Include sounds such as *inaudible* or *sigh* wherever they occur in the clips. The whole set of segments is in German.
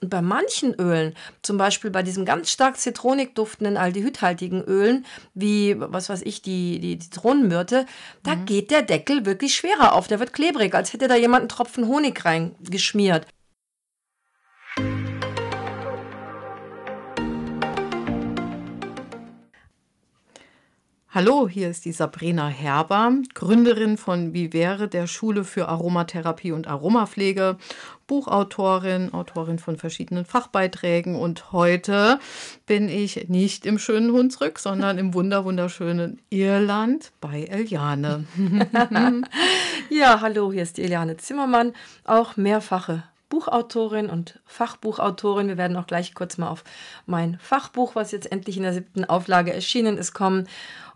Und bei manchen Ölen, zum Beispiel bei diesem ganz stark zitronik duftenden aldehydhaltigen Ölen, wie, was weiß ich, die, die Zitronenmyrte, da mhm. geht der Deckel wirklich schwerer auf. Der wird klebrig, als hätte da jemand einen Tropfen Honig reingeschmiert. Hallo, hier ist die Sabrina Herber, Gründerin von Vivere, der Schule für Aromatherapie und Aromapflege, Buchautorin, Autorin von verschiedenen Fachbeiträgen und heute bin ich nicht im schönen Hunsrück, sondern im wunder wunderschönen Irland bei Eliane. *laughs* ja, hallo, hier ist die Eliane Zimmermann, auch mehrfache Buchautorin und Fachbuchautorin. Wir werden auch gleich kurz mal auf mein Fachbuch, was jetzt endlich in der siebten Auflage erschienen ist, kommen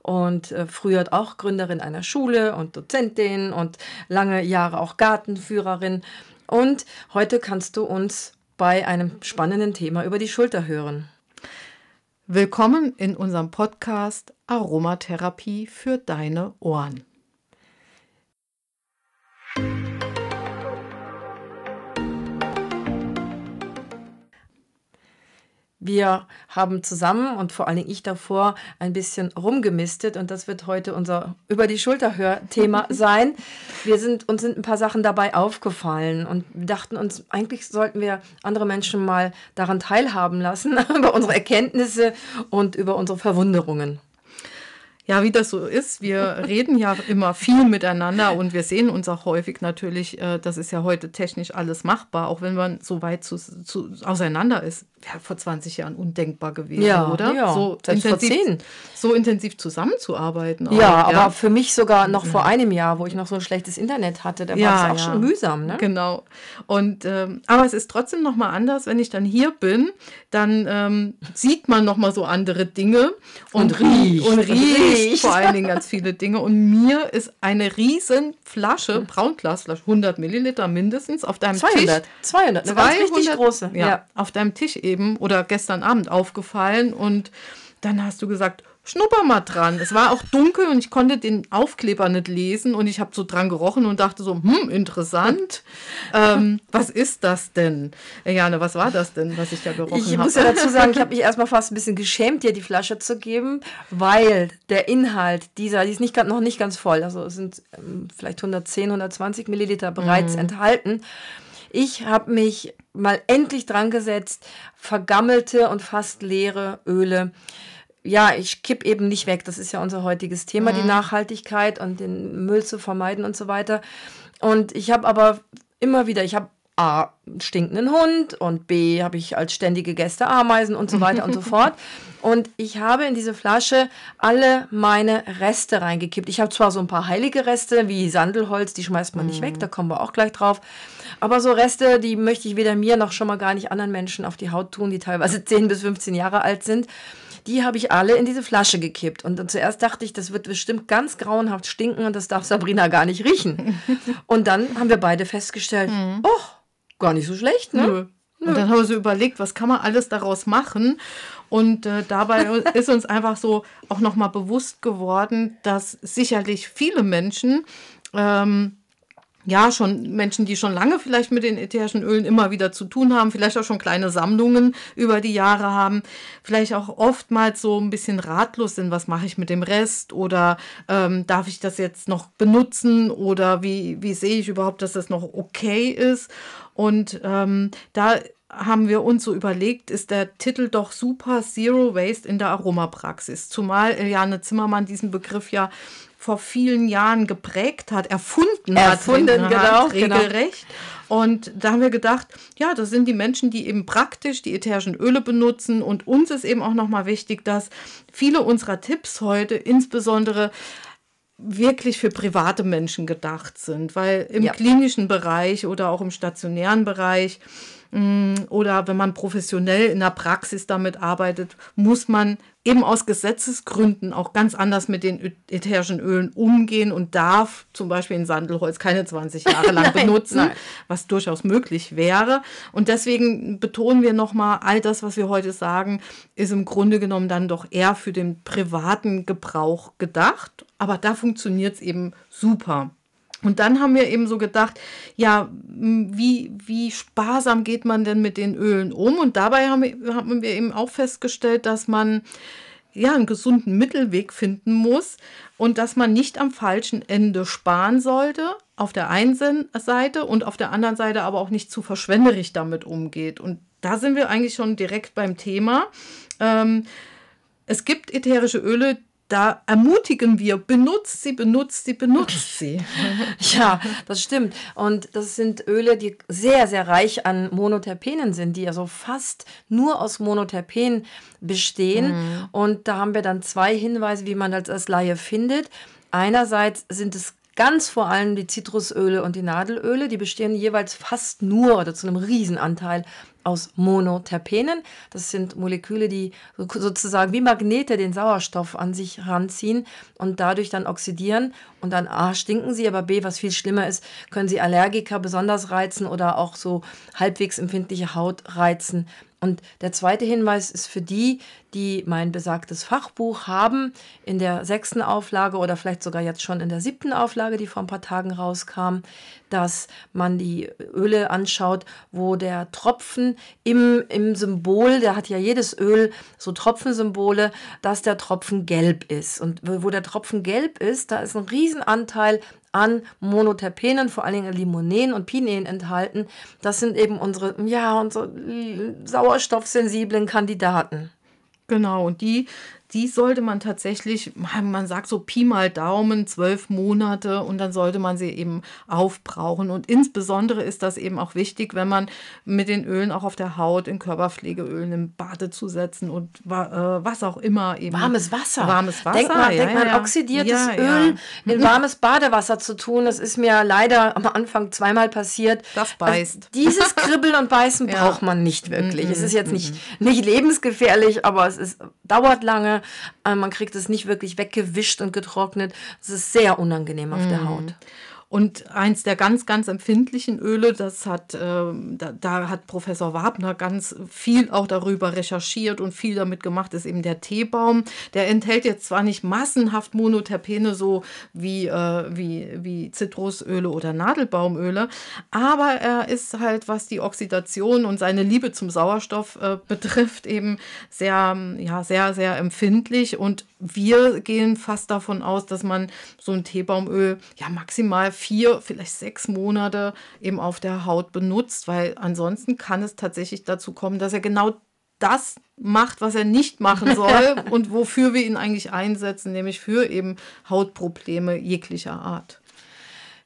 und äh, früher auch Gründerin einer Schule und Dozentin und lange Jahre auch Gartenführerin. Und heute kannst du uns bei einem spannenden Thema über die Schulter hören. Willkommen in unserem Podcast Aromatherapie für deine Ohren. Wir haben zusammen und vor allen Dingen ich davor ein bisschen rumgemistet und das wird heute unser über die Schulter Hörthema *laughs* sein. Wir sind uns sind ein paar Sachen dabei aufgefallen und dachten uns eigentlich sollten wir andere Menschen mal daran teilhaben lassen *laughs* über unsere Erkenntnisse und über unsere Verwunderungen. Ja, wie das so ist, wir *laughs* reden ja immer viel miteinander und wir sehen uns auch häufig natürlich, äh, das ist ja heute technisch alles machbar, auch wenn man so weit zu, zu, auseinander ist wäre vor 20 Jahren undenkbar gewesen, ja, oder? Ja, so intensiv, so intensiv zusammenzuarbeiten. Auch, ja, ja, aber für mich sogar noch vor einem Jahr, wo ich noch so ein schlechtes Internet hatte, da war es auch schon mühsam. Ne? Genau. Und ähm, aber es ist trotzdem noch mal anders, wenn ich dann hier bin, dann ähm, sieht man noch mal so andere Dinge und, und riecht und riecht *laughs* vor allen Dingen ganz viele Dinge. Und mir ist eine riesen Flasche, Braunglasflasche, 100 Milliliter mindestens, auf deinem 200, Tisch. 200, 200, eine ganz richtig große. Ja, ja, auf deinem Tisch eben oder gestern Abend aufgefallen und dann hast du gesagt, schnupper mal dran. Es war auch dunkel und ich konnte den Aufkleber nicht lesen und ich habe so dran gerochen und dachte so, hm, interessant. ähm, was ist das denn? Jane, was war das denn, was ich da gerochen habe? Ich muss ja *laughs* dazu sagen, ich habe mich erstmal fast ein bisschen geschämt, dir die Flasche zu geben, weil der Inhalt dieser, die ist nicht, noch nicht ganz voll, also es sind ähm, vielleicht 110, 120 Milliliter bereits mhm. enthalten. Ich habe mich mal endlich dran gesetzt, vergammelte und fast leere Öle. Ja, ich kipp eben nicht weg. Das ist ja unser heutiges Thema, mhm. die Nachhaltigkeit und den Müll zu vermeiden und so weiter. Und ich habe aber immer wieder, ich habe A, einen stinkenden Hund und B, habe ich als ständige Gäste Ameisen und so weiter und so *laughs* fort. Und ich habe in diese Flasche alle meine Reste reingekippt. Ich habe zwar so ein paar heilige Reste wie Sandelholz, die schmeißt man nicht weg, da kommen wir auch gleich drauf. Aber so Reste, die möchte ich weder mir noch schon mal gar nicht anderen Menschen auf die Haut tun, die teilweise *laughs* 10 bis 15 Jahre alt sind. Die habe ich alle in diese Flasche gekippt. Und zuerst dachte ich, das wird bestimmt ganz grauenhaft stinken und das darf Sabrina gar nicht riechen. *laughs* und dann haben wir beide festgestellt, mhm. oh, gar nicht so schlecht, ne? Nö. Und dann haben wir so überlegt, was kann man alles daraus machen? Und äh, dabei *laughs* ist uns einfach so auch nochmal bewusst geworden, dass sicherlich viele Menschen ähm, ja, schon Menschen, die schon lange vielleicht mit den ätherischen Ölen immer wieder zu tun haben, vielleicht auch schon kleine Sammlungen über die Jahre haben, vielleicht auch oftmals so ein bisschen ratlos sind, was mache ich mit dem Rest oder ähm, darf ich das jetzt noch benutzen oder wie, wie sehe ich überhaupt, dass das noch okay ist. Und ähm, da haben wir uns so überlegt, ist der Titel doch super Zero Waste in der Aromapraxis. Zumal Eliane Zimmermann diesen Begriff ja vor vielen Jahren geprägt hat, erfunden, erfunden hat, genau, genau, regelrecht. Genau. Und da haben wir gedacht, ja, das sind die Menschen, die eben praktisch die ätherischen Öle benutzen. Und uns ist eben auch nochmal wichtig, dass viele unserer Tipps heute insbesondere wirklich für private Menschen gedacht sind, weil im ja. klinischen Bereich oder auch im stationären Bereich oder wenn man professionell in der Praxis damit arbeitet, muss man eben aus Gesetzesgründen auch ganz anders mit den ätherischen Ölen umgehen und darf zum Beispiel in Sandelholz keine 20 Jahre lang *laughs* nein, benutzen, nein. was durchaus möglich wäre. Und deswegen betonen wir nochmal, all das, was wir heute sagen, ist im Grunde genommen dann doch eher für den privaten Gebrauch gedacht. Aber da funktioniert es eben super. Und dann haben wir eben so gedacht, ja, wie, wie sparsam geht man denn mit den Ölen um? Und dabei haben wir, haben wir eben auch festgestellt, dass man ja, einen gesunden Mittelweg finden muss und dass man nicht am falschen Ende sparen sollte, auf der einen Seite und auf der anderen Seite aber auch nicht zu verschwenderisch damit umgeht. Und da sind wir eigentlich schon direkt beim Thema. Ähm, es gibt ätherische Öle, da ermutigen wir, benutzt sie, benutzt sie, benutzt *laughs* sie. ja, das stimmt. Und das sind Öle, die sehr, sehr reich an Monoterpenen sind, die also fast nur aus Monoterpen bestehen. Mhm. Und da haben wir dann zwei Hinweise, wie man das als Laie findet. Einerseits sind es ganz vor allem die Zitrusöle und die Nadelöle, die bestehen jeweils fast nur oder zu einem Riesenanteil aus Monoterpenen. Das sind Moleküle, die sozusagen wie Magnete den Sauerstoff an sich ranziehen und dadurch dann oxidieren. Und dann A, stinken sie, aber B, was viel schlimmer ist, können sie Allergiker besonders reizen oder auch so halbwegs empfindliche Haut reizen. Und der zweite Hinweis ist für die, die mein besagtes Fachbuch haben, in der sechsten Auflage oder vielleicht sogar jetzt schon in der siebten Auflage, die vor ein paar Tagen rauskam, dass man die Öle anschaut, wo der Tropfen im, im Symbol, der hat ja jedes Öl so Tropfensymbole, dass der Tropfen gelb ist. Und wo der Tropfen gelb ist, da ist ein Riesenanteil an Monoterpenen, vor allen Dingen Limonen und Pinenen enthalten. Das sind eben unsere, ja, unsere sauerstoffsensiblen Kandidaten. Genau, und die die sollte man tatsächlich, man sagt so Pi mal Daumen, zwölf Monate und dann sollte man sie eben aufbrauchen. Und insbesondere ist das eben auch wichtig, wenn man mit den Ölen auch auf der Haut, in Körperpflegeölen, im Badezusetzen und äh, was auch immer eben. Warmes Wasser. Warmes Wasser. Denk mal, ja, denk mal ja, oxidiertes ja, Öl *laughs* in warmes Badewasser zu tun. Das ist mir leider am Anfang zweimal passiert. Das beißt. Also *laughs* dieses Kribbeln und Beißen braucht man nicht wirklich. es ist jetzt nicht, nicht lebensgefährlich, aber es ist, dauert lange man kriegt es nicht wirklich weggewischt und getrocknet. Es ist sehr unangenehm auf mm. der mhm. Haut. Und eins der ganz, ganz empfindlichen Öle, das hat, äh, da, da, hat Professor Wabner ganz viel auch darüber recherchiert und viel damit gemacht, ist eben der Teebaum. Der enthält jetzt zwar nicht massenhaft Monoterpene, so wie, äh, wie, wie Zitrusöle oder Nadelbaumöle, aber er ist halt, was die Oxidation und seine Liebe zum Sauerstoff äh, betrifft, eben sehr, ja, sehr, sehr empfindlich. Und wir gehen fast davon aus, dass man so ein Teebaumöl ja maximal vier, vielleicht sechs Monate eben auf der Haut benutzt, weil ansonsten kann es tatsächlich dazu kommen, dass er genau das macht, was er nicht machen *laughs* soll und wofür wir ihn eigentlich einsetzen, nämlich für eben Hautprobleme jeglicher Art.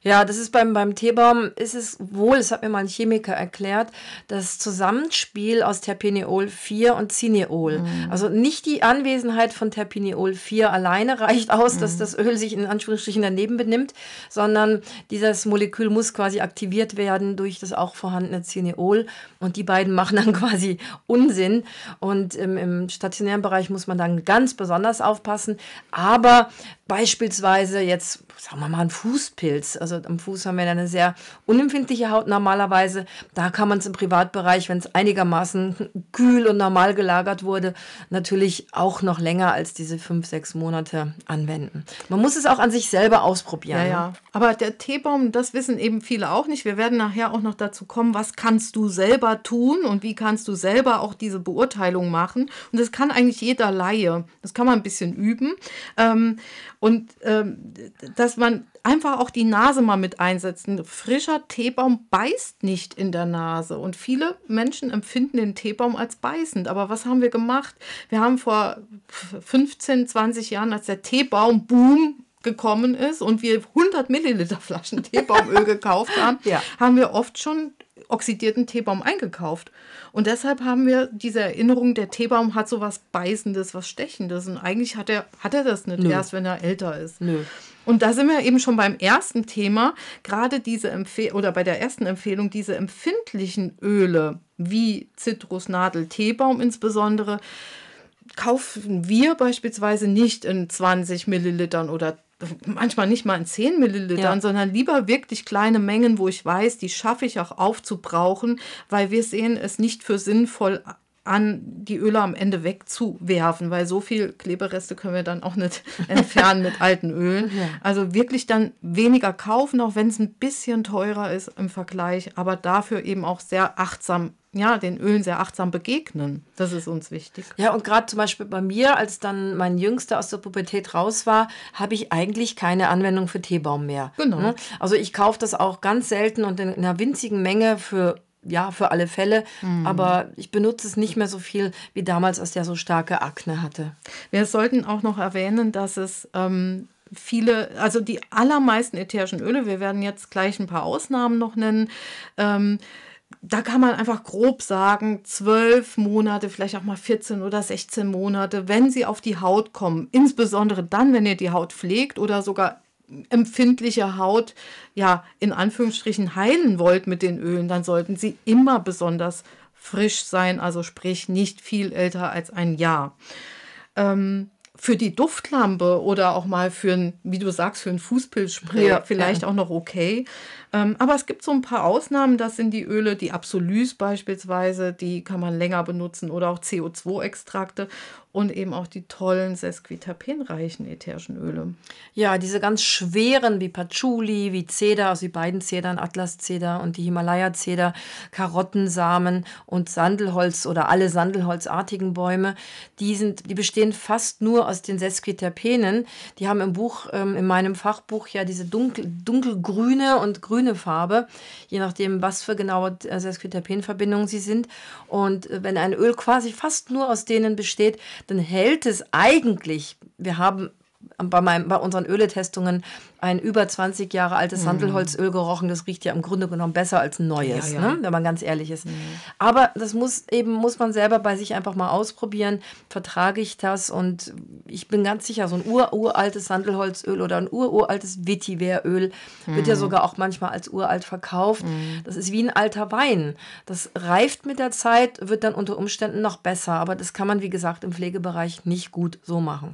Ja, das ist beim, beim Teebaum, ist es wohl, das hat mir mal ein Chemiker erklärt, das Zusammenspiel aus Terpineol 4 und Cineol. Mhm. Also nicht die Anwesenheit von Terpineol 4 alleine reicht aus, mhm. dass das Öl sich in Anführungsstrichen daneben benimmt, sondern dieses Molekül muss quasi aktiviert werden durch das auch vorhandene Cineol und die beiden machen dann *laughs* quasi Unsinn. Und im, im stationären Bereich muss man dann ganz besonders aufpassen. Aber beispielsweise jetzt, sagen wir mal, ein Fußpilz. Also am Fuß haben wir eine sehr unempfindliche Haut normalerweise. Da kann man es im Privatbereich, wenn es einigermaßen *laughs* kühl und normal gelagert wurde, natürlich auch noch länger als diese fünf, sechs Monate anwenden. Man muss es auch an sich selber ausprobieren. Ja, ja. Ne? Aber der Teebaum, das wissen eben viele auch nicht. Wir werden nachher auch noch dazu kommen, was kannst du selber tun und wie kannst du selber auch diese Beurteilung machen. Und das kann eigentlich jeder Laie. Das kann man ein bisschen üben. Ähm, und ähm, dass man einfach auch die Nase mal mit einsetzen. Frischer Teebaum beißt nicht in der Nase. Und viele Menschen empfinden den Teebaum als beißend. Aber was haben wir gemacht? Wir haben vor 15, 20 Jahren, als der Teebaum-Boom gekommen ist und wir 100 Milliliter Flaschen *laughs* Teebaumöl gekauft haben, ja. haben wir oft schon oxidierten Teebaum eingekauft. Und deshalb haben wir diese Erinnerung, der Teebaum hat so was Beißendes, was Stechendes. Und eigentlich hat er, hat er das nicht Nö. erst, wenn er älter ist. Nö. Und da sind wir eben schon beim ersten Thema, gerade diese Empfehlung oder bei der ersten Empfehlung, diese empfindlichen Öle wie Zitrusnadel, Teebaum insbesondere, kaufen wir beispielsweise nicht in 20 Millilitern oder manchmal nicht mal in 10 Millilitern, ja. sondern lieber wirklich kleine Mengen, wo ich weiß, die schaffe ich auch aufzubrauchen, weil wir sehen es nicht für sinnvoll an, die Öle am Ende wegzuwerfen, weil so viel Klebereste können wir dann auch nicht *laughs* entfernen mit alten Ölen. Ja. Also wirklich dann weniger kaufen, auch wenn es ein bisschen teurer ist im Vergleich, aber dafür eben auch sehr achtsam ja, den Ölen sehr achtsam begegnen. Das ist uns wichtig. Ja, und gerade zum Beispiel bei mir, als dann mein Jüngster aus der Pubertät raus war, habe ich eigentlich keine Anwendung für Teebaum mehr. Genau. Ne? Also ich kaufe das auch ganz selten und in einer winzigen Menge für ja, für alle Fälle. Mhm. Aber ich benutze es nicht mehr so viel wie damals, als der so starke Akne hatte. Wir sollten auch noch erwähnen, dass es ähm, viele, also die allermeisten ätherischen Öle, wir werden jetzt gleich ein paar Ausnahmen noch nennen, ähm, da kann man einfach grob sagen, zwölf Monate, vielleicht auch mal 14 oder 16 Monate, wenn sie auf die Haut kommen. Insbesondere dann, wenn ihr die Haut pflegt oder sogar empfindliche Haut, ja, in Anführungsstrichen heilen wollt mit den Ölen, dann sollten sie immer besonders frisch sein, also sprich nicht viel älter als ein Jahr. Ähm, für die Duftlampe oder auch mal für ein, wie du sagst, für ein Fußpilzspray ja, vielleicht ja. auch noch okay. Ähm, aber es gibt so ein paar Ausnahmen, das sind die Öle, die Absolus beispielsweise, die kann man länger benutzen oder auch CO2-Extrakte und eben auch die tollen sesquiterpenreichen ätherischen Öle. Ja, diese ganz schweren wie Patchouli, wie Zeder, also die beiden Zedern, Atlaszeder und die Himalaya-Zeder, Karottensamen und Sandelholz oder alle Sandelholzartigen Bäume, die, sind, die bestehen fast nur aus den Sesquiterpenen. Die haben im Buch, ähm, in meinem Fachbuch ja diese dunkel, dunkelgrüne und grüne Farbe, je nachdem, was für genaue Sesquiterpenverbindungen sie sind. Und äh, wenn ein Öl quasi fast nur aus denen besteht, dann hält es eigentlich, wir haben bei, meinem, bei unseren Öletestungen ein über 20 Jahre altes mhm. Sandelholzöl gerochen. Das riecht ja im Grunde genommen besser als ein neues, ja, ja. Ne? wenn man ganz ehrlich ist. Mhm. Aber das muss eben, muss man selber bei sich einfach mal ausprobieren. Vertrage ich das? Und ich bin ganz sicher, so ein uraltes Sandelholzöl oder ein uraltes Vetiveröl mhm. wird ja mhm. sogar auch manchmal als uralt verkauft. Mhm. Das ist wie ein alter Wein. Das reift mit der Zeit, wird dann unter Umständen noch besser. Aber das kann man, wie gesagt, im Pflegebereich nicht gut so machen.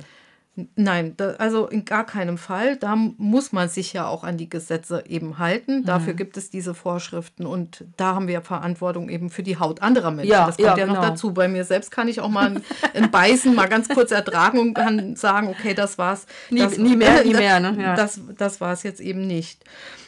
Nein, da, also in gar keinem Fall. Da muss man sich ja auch an die Gesetze eben halten. Mhm. Dafür gibt es diese Vorschriften und da haben wir Verantwortung eben für die Haut anderer Menschen. Ja, das kommt ja, ja noch genau. dazu. Bei mir selbst kann ich auch mal ein, Beißen mal ganz kurz ertragen und kann sagen, okay, das war's. Nie, das, nie mehr, *laughs* nie mehr. Ne? Ja. Das, das war es jetzt eben nicht.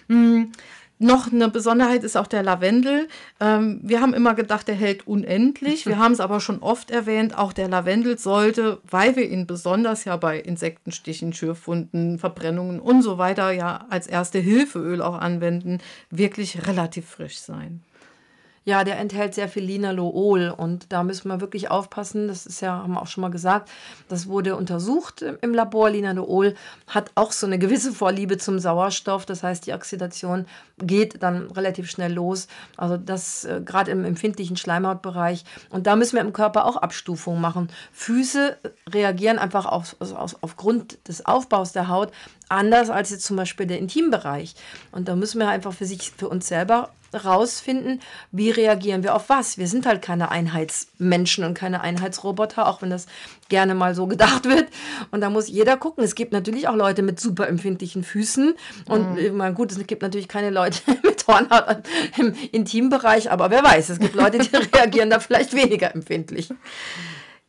Hm. Noch eine Besonderheit ist auch der Lavendel. Ähm, wir haben immer gedacht, der hält unendlich. Wir *laughs* haben es aber schon oft erwähnt, auch der Lavendel sollte, weil wir ihn besonders ja bei Insektenstichen, Schürfwunden, Verbrennungen und so weiter ja als erste Hilfeöl auch anwenden, wirklich relativ frisch sein. Ja, der enthält sehr viel Linalool und da müssen wir wirklich aufpassen. Das ist ja, haben wir auch schon mal gesagt, das wurde untersucht im Labor. Linalool hat auch so eine gewisse Vorliebe zum Sauerstoff. Das heißt, die Oxidation geht dann relativ schnell los. Also das äh, gerade im empfindlichen Schleimhautbereich. Und da müssen wir im Körper auch Abstufungen machen. Füße reagieren einfach auf, also aufgrund des Aufbaus der Haut anders als jetzt zum Beispiel der Intimbereich. Und da müssen wir einfach für sich, für uns selber rausfinden, wie reagieren wir auf was. Wir sind halt keine Einheitsmenschen und keine Einheitsroboter, auch wenn das gerne mal so gedacht *laughs* wird. Und da muss jeder gucken. Es gibt natürlich auch Leute mit super empfindlichen Füßen. Und mhm. Äh, gut, es gibt natürlich keine Leute *laughs* mit Hornhaut im Intimbereich, aber wer weiß, es gibt Leute, die *laughs* reagieren da vielleicht weniger empfindlich.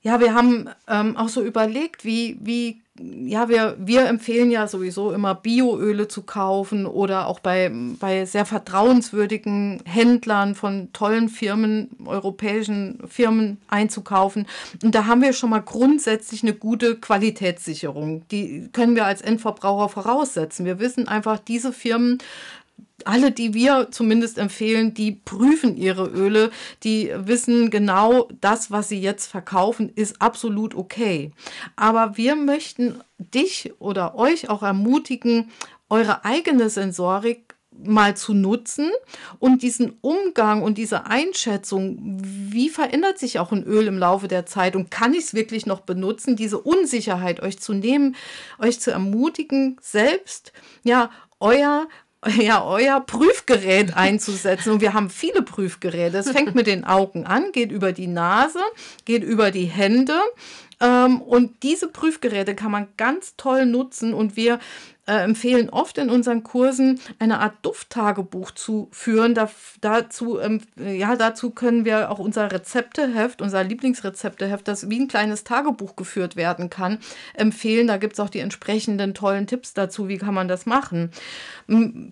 Ja, wir haben ähm, auch so überlegt, wie, wie ja, wir, wir empfehlen ja sowieso immer Bioöle zu kaufen oder auch bei, bei sehr vertrauenswürdigen Händlern von tollen Firmen, europäischen Firmen einzukaufen. Und da haben wir schon mal grundsätzlich eine gute Qualitätssicherung. Die können wir als Endverbraucher voraussetzen. Wir wissen einfach, diese Firmen alle, die wir zumindest empfehlen, die prüfen ihre Öle, die wissen genau, das, was sie jetzt verkaufen, ist absolut okay. Aber wir möchten dich oder euch auch ermutigen, eure eigene Sensorik mal zu nutzen und diesen Umgang und diese Einschätzung, wie verändert sich auch ein Öl im Laufe der Zeit und kann ich es wirklich noch benutzen, diese Unsicherheit euch zu nehmen, euch zu ermutigen, selbst ja euer *laughs* ja, euer Prüfgerät einzusetzen. Und wir haben viele Prüfgeräte. Es fängt mit den Augen an, geht über die Nase, geht über die Hände. Ähm, und diese Prüfgeräte kann man ganz toll nutzen. Und wir äh, empfehlen oft in unseren Kursen eine Art Dufttagebuch zu führen. Da, dazu, ähm, ja, dazu können wir auch unser Rezepteheft, unser Lieblingsrezepteheft, das wie ein kleines Tagebuch geführt werden kann, empfehlen. Da gibt es auch die entsprechenden tollen Tipps dazu, wie kann man das machen.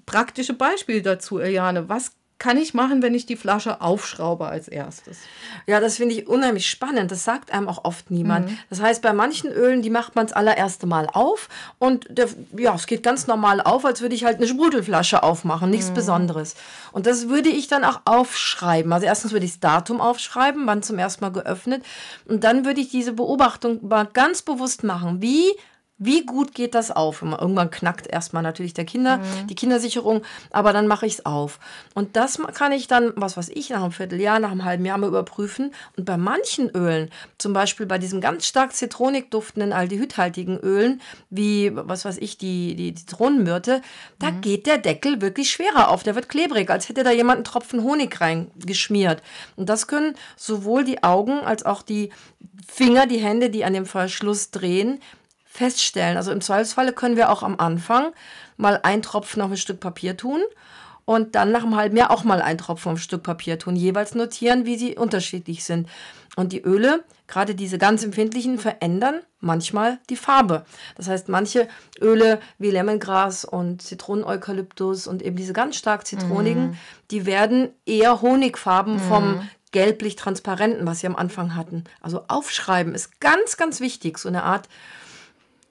Praktische Beispiele dazu, Eliane. Was kann ich machen, wenn ich die Flasche aufschraube als erstes? Ja, das finde ich unheimlich spannend. Das sagt einem auch oft niemand. Mhm. Das heißt, bei manchen Ölen, die macht man das allererste Mal auf und der, ja, es geht ganz normal auf, als würde ich halt eine Sprudelflasche aufmachen, nichts mhm. Besonderes. Und das würde ich dann auch aufschreiben. Also erstens würde ich das Datum aufschreiben, wann zum ersten Mal geöffnet und dann würde ich diese Beobachtung mal ganz bewusst machen. Wie wie gut geht das auf? Irgendwann knackt erstmal natürlich der Kinder, mhm. die Kindersicherung, aber dann mache ich es auf. Und das kann ich dann, was weiß ich, nach einem Vierteljahr, nach einem halben Jahr mal überprüfen. Und bei manchen Ölen, zum Beispiel bei diesem ganz stark zitronik duftenden, aldehydhaltigen Ölen, wie, was weiß ich, die, die Zitronenmyrte, da mhm. geht der Deckel wirklich schwerer auf. Der wird klebrig, als hätte da jemand einen Tropfen Honig reingeschmiert. Und das können sowohl die Augen als auch die Finger, die Hände, die an dem Verschluss drehen, feststellen. Also im Zweifelsfalle können wir auch am Anfang mal ein Tropfen auf ein Stück Papier tun und dann nach einem halben Jahr auch mal ein Tropfen auf ein Stück Papier tun, jeweils notieren, wie sie unterschiedlich sind. Und die Öle, gerade diese ganz empfindlichen, verändern manchmal die Farbe. Das heißt, manche Öle wie Lemongras und Zitroneneukalyptus und eben diese ganz stark zitronigen, mm. die werden eher Honigfarben mm. vom gelblich transparenten, was sie am Anfang hatten. Also aufschreiben ist ganz, ganz wichtig. So eine Art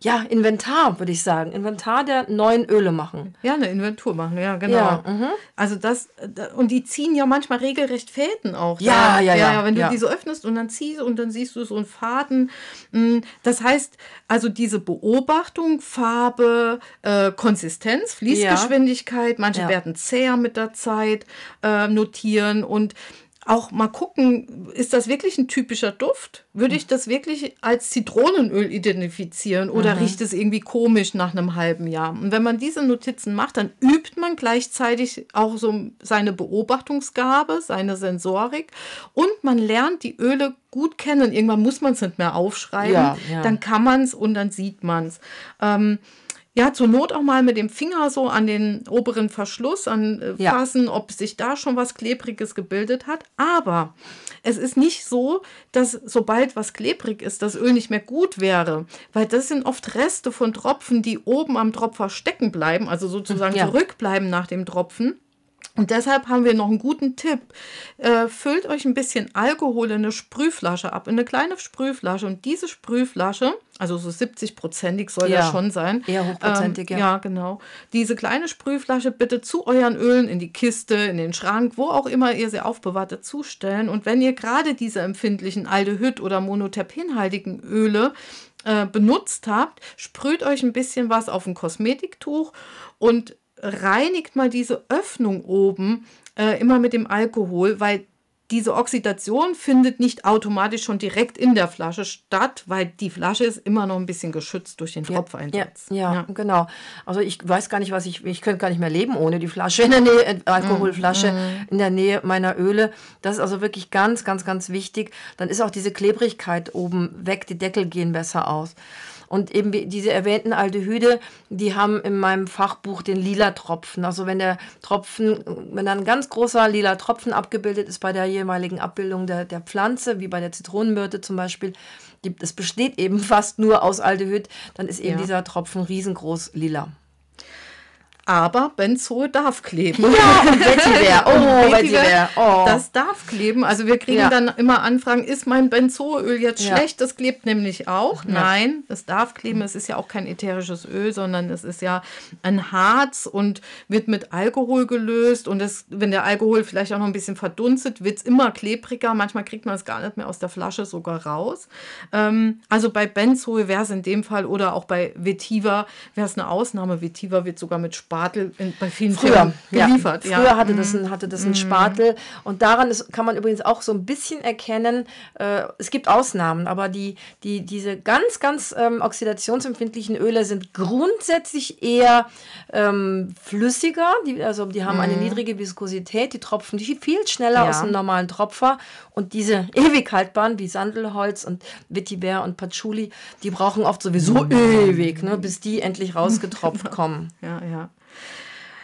ja, Inventar, würde ich sagen. Inventar der neuen Öle machen. Ja, eine Inventur machen, ja, genau. Ja, mhm. also das, und die ziehen ja manchmal regelrecht Fäden auch. Ja, ja, ja, ja. Wenn du die so öffnest und dann ziehst und dann siehst du so einen Faden. Mm, das heißt, also diese Beobachtung, Farbe, äh, Konsistenz, Fließgeschwindigkeit, manche werden zäher mit der Zeit äh, notieren und auch mal gucken, ist das wirklich ein typischer Duft? Würde ich das wirklich als Zitronenöl identifizieren oder mhm. riecht es irgendwie komisch nach einem halben Jahr? Und wenn man diese Notizen macht, dann übt man gleichzeitig auch so seine Beobachtungsgabe, seine Sensorik und man lernt die Öle gut kennen. Irgendwann muss man es nicht mehr aufschreiben. Ja, ja. Dann kann man es und dann sieht man es. Ähm, ja, zur Not auch mal mit dem Finger so an den oberen Verschluss anfassen, ja. ob sich da schon was Klebriges gebildet hat. Aber es ist nicht so, dass sobald was klebrig ist, das Öl nicht mehr gut wäre, weil das sind oft Reste von Tropfen, die oben am Tropfer stecken bleiben, also sozusagen ja. zurückbleiben nach dem Tropfen. Und deshalb haben wir noch einen guten Tipp. Äh, füllt euch ein bisschen Alkohol in eine Sprühflasche ab, in eine kleine Sprühflasche. Und diese Sprühflasche, also so 70-prozentig soll ja, das schon sein. Eher hochprozentig, ähm, ja. Ja, genau. Diese kleine Sprühflasche bitte zu euren Ölen in die Kiste, in den Schrank, wo auch immer ihr sie aufbewahrt, dazustellen. Und wenn ihr gerade diese empfindlichen Aldehyd- oder monoterpenhaltigen Öle äh, benutzt habt, sprüht euch ein bisschen was auf ein Kosmetiktuch und reinigt mal diese Öffnung oben äh, immer mit dem Alkohol, weil diese Oxidation findet nicht automatisch schon direkt in der Flasche statt, weil die Flasche ist immer noch ein bisschen geschützt durch den Tropfeinsatz. Ja, ja, ja, genau. Also ich weiß gar nicht, was ich, ich könnte gar nicht mehr leben ohne die Flasche in der Nähe, äh, Alkoholflasche mm. in der Nähe meiner Öle. Das ist also wirklich ganz, ganz, ganz wichtig. Dann ist auch diese Klebrigkeit oben weg, die Deckel gehen besser aus. Und eben diese erwähnten Aldehyde, die haben in meinem Fachbuch den lila Tropfen. Also wenn der Tropfen, wenn da ein ganz großer lila Tropfen abgebildet ist bei der jeweiligen Abbildung der, der Pflanze, wie bei der Zitronenmyrte zum Beispiel, es besteht eben *laughs* fast nur aus Aldehyd, dann ist eben ja. dieser Tropfen riesengroß lila. Aber Benzoe darf kleben. Ja, *laughs* Vetiver. Oh, Vetiver. Oh. Das darf kleben. Also wir kriegen ja. dann immer Anfragen, ist mein Benzoeöl jetzt ja. schlecht? Das klebt nämlich auch. Ja. Nein, es darf kleben. Es ist ja auch kein ätherisches Öl, sondern es ist ja ein Harz und wird mit Alkohol gelöst. Und es, wenn der Alkohol vielleicht auch noch ein bisschen verdunstet, wird es immer klebriger. Manchmal kriegt man es gar nicht mehr aus der Flasche sogar raus. Ähm, also bei Benzoe wäre es in dem Fall oder auch bei Vetiver wäre es eine Ausnahme. Vetiver wird sogar mit Spar Spatel in, bei vielen Früher, Firmen geliefert. Ja. Früher hatte das, ein, hatte das einen Spatel. Und daran ist, kann man übrigens auch so ein bisschen erkennen, äh, es gibt Ausnahmen, aber die, die, diese ganz, ganz ähm, oxidationsempfindlichen Öle sind grundsätzlich eher ähm, flüssiger. Die, also die haben eine niedrige Viskosität, die tropfen viel schneller Ja. aus einem normalen Tropfer. Und diese *laughs* ewig haltbaren wie Sandelholz und Vetiver und Patchouli, die brauchen oft sowieso ewig, ne, bis die endlich rausgetropft *laughs* kommen. Ja, ja.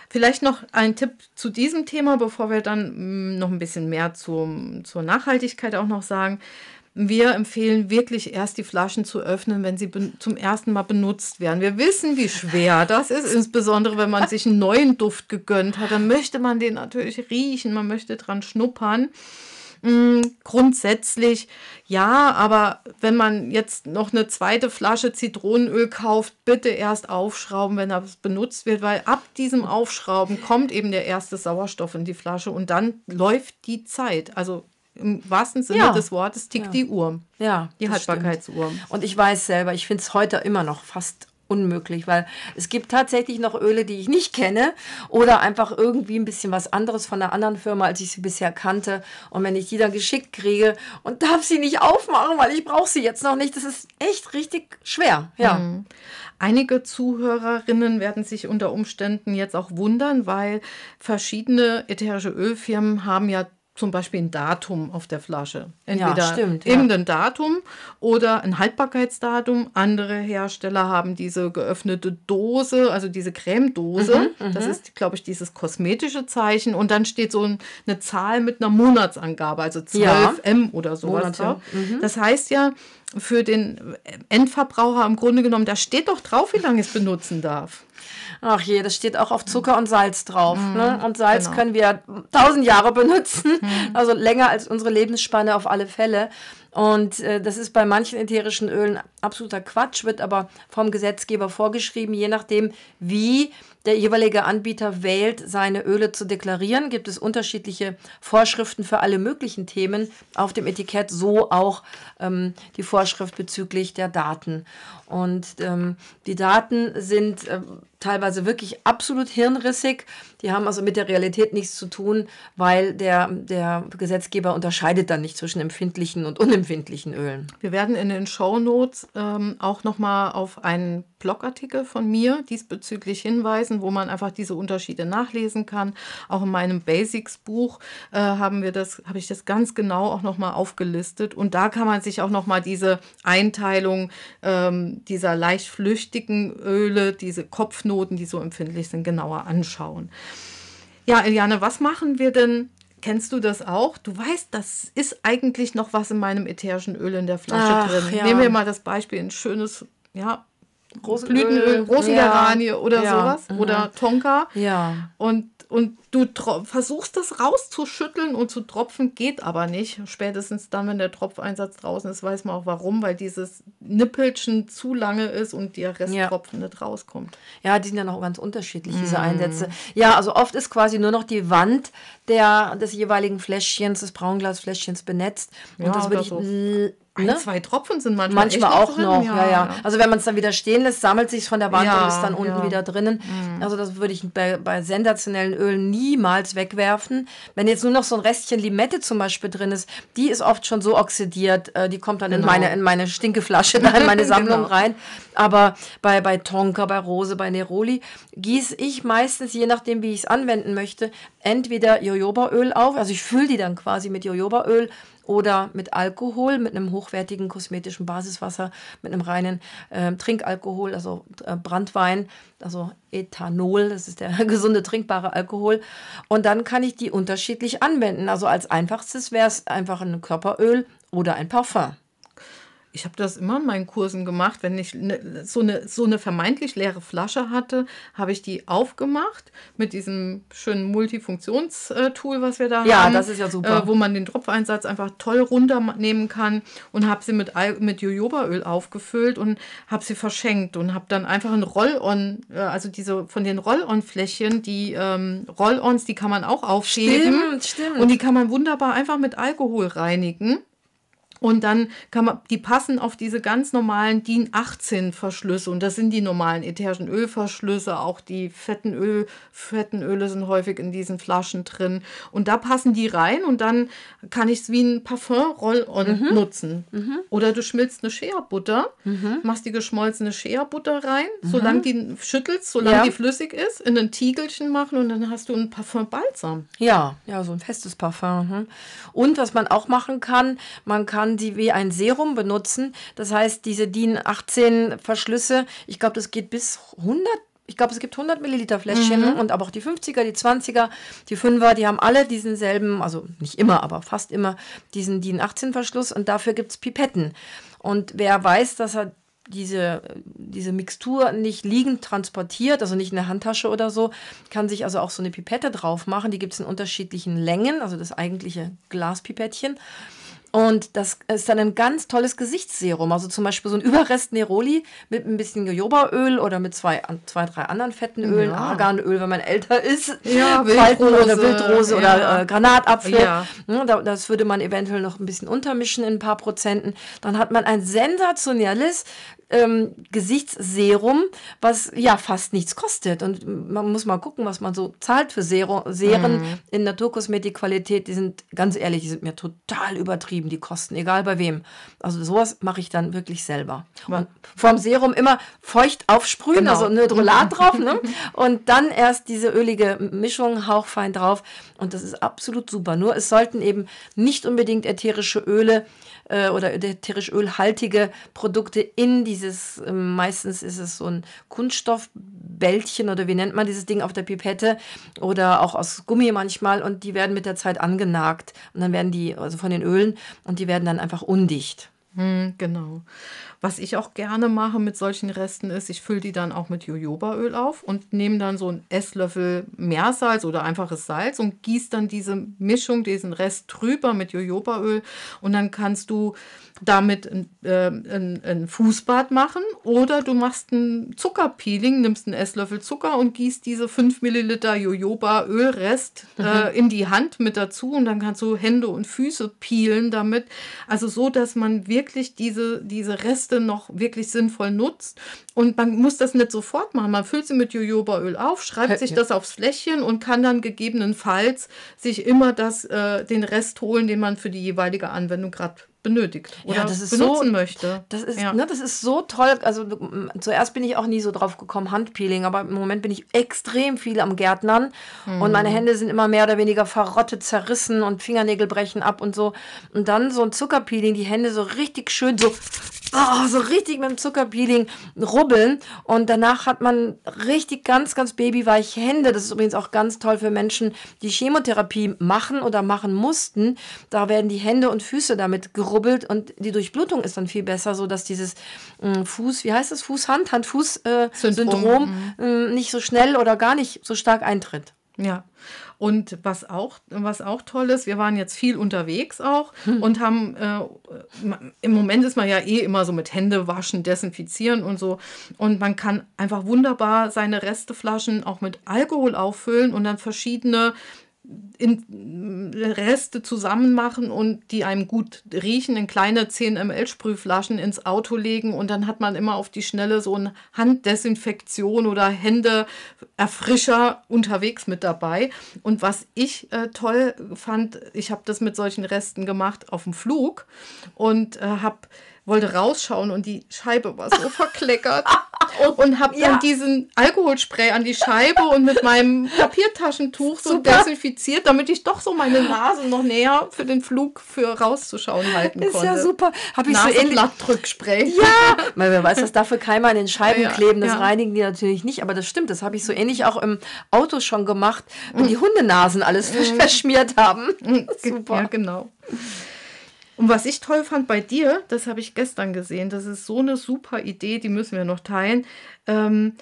Vielleicht noch ein Tipp zu diesem Thema, bevor wir dann mm, noch ein bisschen mehr zum, zur Nachhaltigkeit auch noch sagen. Wir empfehlen wirklich erst die Flaschen zu öffnen, wenn sie zum ersten Mal benutzt werden. Wir wissen, wie schwer das ist, insbesondere wenn man sich einen neuen Duft gegönnt hat. Dann möchte man den natürlich riechen, man möchte dran schnuppern. Mm, Grundsätzlich ja, aber wenn man jetzt noch eine zweite Flasche Zitronenöl kauft, bitte erst aufschrauben, wenn das benutzt wird, weil ab diesem Aufschrauben kommt eben der erste Sauerstoff in die Flasche und dann läuft die Zeit. Also im wahrsten Sinne Ja. des Wortes tickt die Uhr, Ja, die stimmt. Haltbarkeitsuhr. Und ich weiß selber, ich finde es heute immer noch fast unmöglich, weil es gibt tatsächlich noch Öle, die ich nicht kenne oder einfach irgendwie ein bisschen was anderes von einer anderen Firma, als ich sie bisher kannte. Und wenn ich die dann geschickt kriege und darf sie nicht aufmachen, weil ich brauche sie jetzt noch nicht, das ist echt richtig schwer. Ja. Einige Zuhörerinnen werden sich unter Umständen jetzt auch wundern, weil verschiedene ätherische Ölfirmen haben ja zum Beispiel ein Datum auf der Flasche. Entweder stimmt, ja. irgendein Datum oder ein Haltbarkeitsdatum. Andere Hersteller haben diese geöffnete Dose, also diese Cremedose. Mhm, das ist, glaube ich, dieses kosmetische Zeichen. Und dann steht so ein- eine Zahl mit einer Monatsangabe, also 12 Ja. M oder sowas drauf. Das heißt ja, für den Endverbraucher im Grunde genommen, da steht doch drauf, wie lange es benutzen darf. Ach je, das steht auch auf Zucker und Salz drauf. Ne? Und Salz genau. können wir tausend Jahre benutzen, *laughs* also länger als unsere Lebensspanne auf alle Fälle. Und äh, das ist bei manchen ätherischen Ölen absoluter Quatsch, wird aber vom Gesetzgeber vorgeschrieben, je nachdem, wie der jeweilige Anbieter wählt, seine Öle zu deklarieren, gibt es unterschiedliche Vorschriften für alle möglichen Themen auf dem Etikett, so auch ähm, die Vorschrift bezüglich der Daten. Und ähm, die Daten sind ähm, teilweise wirklich absolut hirnrissig. Die haben also mit der Realität nichts zu tun, weil der, der Gesetzgeber unterscheidet dann nicht zwischen empfindlichen und unempfindlichen Ölen. Wir werden in den Shownotes ähm, auch nochmal auf einen Blogartikel von mir diesbezüglich hinweisen, wo man einfach diese Unterschiede nachlesen kann. Auch in meinem Basics-Buch äh, haben wir das, habe ich das ganz genau auch nochmal aufgelistet. Und da kann man sich auch nochmal diese Einteilung ähm, dieser leicht flüchtigen Öle, diese Kopfnoten, die so empfindlich sind, genauer anschauen. Ja, Eliane, was machen wir denn? Kennst du das auch? Du weißt, das ist eigentlich noch was in meinem ätherischen Öl in der Flasche Ach, drin. ja. Nehmen wir mal das Beispiel, ein schönes, ja, Rosenöl, Blütenöl, Rosengeranie ja, oder ja, sowas. mhm. Oder Tonka. Ja. Und, und du versuchst das rauszuschütteln und zu tropfen, geht aber nicht. Spätestens dann, wenn der Tropfeinsatz draußen ist, weiß man auch warum, weil dieses Nippelchen zu lange ist und der Resttropfen nicht rauskommt. Ja, die sind ja noch ganz unterschiedlich, diese Einsätze. Ja, also oft ist quasi nur noch die Wand der, des jeweiligen Fläschchens, des Braunglasfläschchens benetzt. Und Ja, das würde ich so. Ein, ne? zwei Tropfen sind manchmal, Manchmal auch drin. noch, ja, ja. Also wenn man es dann wieder stehen lässt, sammelt sich von der Wand Ja, und ist dann unten ja. Mhm. wieder drinnen. Also das würde ich bei, bei sensationellen Ölen niemals wegwerfen. Wenn jetzt nur noch so ein Restchen Limette zum Beispiel drin ist, die ist oft schon so oxidiert, äh, die kommt dann in Genau. meine, in meine Stinkeflasche, da in meine *laughs* Sammlung Genau. rein. Aber bei, bei Tonka, bei Rose, bei Neroli gieße ich meistens, je nachdem wie ich es anwenden möchte, entweder Jojobaöl auf, also ich fülle die dann quasi mit Jojobaöl oder mit Alkohol, mit einem hochwertigen kosmetischen Basiswasser, mit einem reinen äh, Trinkalkohol, also äh, Brandwein, also Ethanol, das ist der *laughs* gesunde trinkbare Alkohol. Und dann kann ich die unterschiedlich anwenden. Also als einfachstes wäre es einfach ein Körperöl oder ein Parfum. Ich habe das immer in meinen Kursen gemacht. Wenn ich ne, so, eine, so eine vermeintlich leere Flasche hatte, habe ich die aufgemacht mit diesem schönen Multifunktionstool, was wir da Ja, haben. das ist ja super. Äh, wo man den Tropfeinsatz einfach toll runternehmen kann und habe sie mit, mit Jojobaöl aufgefüllt und habe sie verschenkt und habe dann einfach ein Roll-On, äh, also diese von den Roll-On-Fläschchen, die ähm, Roll-Ons, die kann man auch aufheben. Stimmt, stimmt. Und die kann man wunderbar einfach mit Alkohol reinigen. Und dann kann man, die passen auf diese ganz normalen DIN 18 Verschlüsse. Und das sind die normalen ätherischen Ölverschlüsse. Auch die fetten, Öl, fetten Öle sind häufig in diesen Flaschen drin. Und da passen die rein und dann kann ich es wie ein Parfum-Roll-On mhm. nutzen. Mhm. Oder du schmilzt eine Shea-Butter, mhm. machst die geschmolzene Shea-Butter rein, solange mhm. die schüttelst, solange ja. die flüssig ist, in ein Tiegelchen machen und dann hast du ein Parfum-Balsam. Ja, ja, so ein festes Parfum. Hm. Und was man auch machen kann, man kann kann die wie ein Serum benutzen. Das heißt, diese DIN 18 Verschlüsse, ich glaube, das geht bis 100 ich glaube, es gibt 100 Milliliter Fläschchen mhm. und aber auch die 50er, die 20er, die 5er, die haben alle diesen selben, also nicht immer, aber fast immer diesen DIN 18 Verschluss und dafür gibt es Pipetten. Und wer weiß, dass er diese, diese Mixtur nicht liegend transportiert, also nicht in der Handtasche oder so, kann sich also auch so eine Pipette drauf machen. Die gibt es in unterschiedlichen Längen, also das eigentliche Glaspipettchen. Und das ist dann ein ganz tolles Gesichtsserum. Also zum Beispiel so ein Überrest Neroli mit ein bisschen Jojobaöl oder mit zwei, zwei drei anderen fetten Ölen. Ja. Arganöl, wenn man älter ist. Ja, *laughs* Wildrose, oder Wildrose ja. oder äh, Granatapfel. Ja. Das würde man eventuell noch ein bisschen untermischen in ein paar Prozenten. Dann hat man ein sensationelles ähm, Gesichtsserum, was ja fast nichts kostet. Und man muss mal gucken, was man so zahlt für Serum, Serien mm. in Naturkosmetikqualität. Die sind, ganz ehrlich, die sind mir total übertrieben, die kosten, egal bei wem. Also sowas mache ich dann wirklich selber. Und vorm Serum immer feucht aufsprühen, genau. also Hydrolat *laughs* drauf, ne? Und dann erst diese ölige Mischung hauchfein drauf. Und das ist absolut super. Nur es sollten eben nicht unbedingt ätherische Öle äh, oder ätherisch ölhaltige Produkte in dieses, äh, meistens ist es so ein Kunststoffbällchen oder wie nennt man dieses Ding auf der Pipette oder auch aus Gummi manchmal und die werden mit der Zeit angenagt und dann werden die, also von den Ölen und die werden dann einfach undicht. Hm, genau. Was ich auch gerne mache mit solchen Resten ist, ich fülle die dann auch mit Jojobaöl auf und nehme dann so einen Esslöffel Meersalz oder einfaches Salz und gieße dann diese Mischung, diesen Rest drüber mit Jojobaöl und dann kannst du damit ein, äh, ein, ein, Fußbad machen oder du machst ein Zuckerpeeling, nimmst einen Esslöffel Zucker und gießt diese 5 Milliliter Jojoba-Ölrest äh, mhm. äh, in die Hand mit dazu und dann kannst du Hände und Füße peelen damit. Also so, dass man wirklich diese, diese Reste noch wirklich sinnvoll nutzt. Und man muss das nicht sofort machen. Man füllt sie mit Jojobaöl auf, schreibt sich das aufs Fläschchen und kann dann gegebenenfalls sich immer das, äh, den Rest holen, den man für die jeweilige Anwendung gerade benötigt oder ja, das ist benutzen so, möchte. Das ist, ja. ne, das ist so toll. Also zuerst bin ich auch nie so drauf gekommen, Handpeeling, aber im Moment bin ich extrem viel am Gärtnern hm. und meine Hände sind immer mehr oder weniger verrottet, zerrissen und Fingernägel brechen ab und so. Und dann so ein Zuckerpeeling, die Hände so richtig schön so, oh, so richtig mit dem Zuckerpeeling rubbeln und danach hat man richtig ganz, ganz babyweiche Hände. Das ist übrigens auch ganz toll für Menschen, die Chemotherapie machen oder machen mussten. Da werden die Hände und Füße damit gerubbelt rubbelt und die Durchblutung ist dann viel besser, so dass dieses äh, Fuß, wie heißt das, Fuß-Hand, Hand-Fuß-Syndrom äh, äh, nicht so schnell oder gar nicht so stark eintritt. Ja. Und was auch, was auch toll ist, wir waren jetzt viel unterwegs auch hm. und haben, äh, im Moment ist man ja eh immer so mit Hände waschen, desinfizieren und so. Und man kann einfach wunderbar seine Resteflaschen auch mit Alkohol auffüllen und dann verschiedene in Reste zusammen machen und die einem gut riechen, in kleine 10 ml Sprühflaschen ins Auto legen und dann hat man immer auf die Schnelle so eine Handdesinfektion oder Händeerfrischer unterwegs mit dabei. Und was ich äh, toll fand, ich habe das mit solchen Resten gemacht auf dem Flug und äh, habe wollte rausschauen und die Scheibe war so *laughs* verkleckert und habe dann ja. diesen Alkoholspray an die Scheibe und mit meinem *laughs* Papiertaschentuch so Super. desinfiziert, damit ich doch so meine Nase noch näher für den Flug für rauszuschauen halten ist konnte. Ist ja super. Habe ich Nase so ähnlich Drückspray. Ja, *laughs* weil wer weiß, dass dafür Keime an den Scheiben ja, kleben, das ja. reinigen die natürlich nicht, aber das stimmt, das habe ich so ähnlich auch im Auto schon gemacht, wenn die Hundenasen alles mhm. verschmiert haben. Mhm. *laughs* Super. Ja, genau. Und was ich toll fand bei dir, das habe ich gestern gesehen, das ist so eine super Idee, die müssen wir noch teilen. Ähm,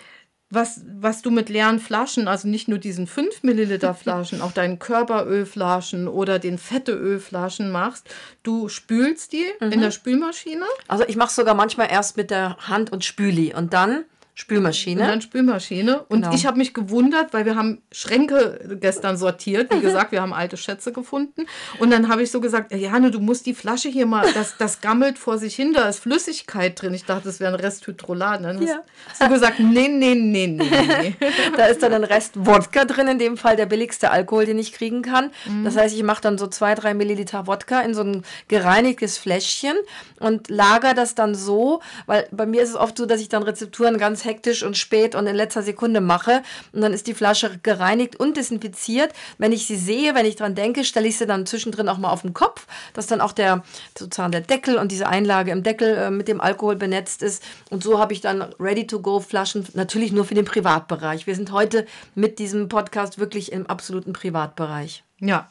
was, was du mit leeren Flaschen, also nicht nur diesen 5 Milliliter *laughs* Flaschen, auch deinen Körperölflaschen oder den Fetteölflaschen machst, du spülst die mhm. in der Spülmaschine. Also ich mache sogar manchmal erst mit der Hand und spüli und dann Spülmaschine. Und dann Spülmaschine. Und Genau. ich habe mich gewundert, weil wir haben Schränke gestern sortiert. Wie *laughs* gesagt, wir haben alte Schätze gefunden. Und dann habe ich so gesagt, Jane, du musst die Flasche hier mal, das, das gammelt vor sich hin, da ist Flüssigkeit drin. Ich dachte, das wäre ein Rest Hydrolat. Dann Ja. hast du gesagt, nee, nee, nee, nee, nee. *laughs* Da ist dann ein Rest Wodka drin, in dem Fall der billigste Alkohol, den ich kriegen kann. Das heißt, ich mache dann so zwei, drei Milliliter Wodka in so ein gereinigtes Fläschchen und lager das dann so, weil bei mir ist es oft so, dass ich dann Rezepturen ganz hektisch und spät und in letzter Sekunde mache und dann ist die Flasche gereinigt und desinfiziert. Wenn ich sie sehe, wenn ich dran denke, stelle ich sie dann zwischendrin auch mal auf den Kopf, dass dann auch der sozusagen der Deckel und diese Einlage im Deckel äh, mit dem Alkohol benetzt ist und so habe ich dann Ready-to-Go-Flaschen, natürlich nur für den Privatbereich. Wir sind heute mit diesem Podcast wirklich im absoluten Privatbereich. Ja.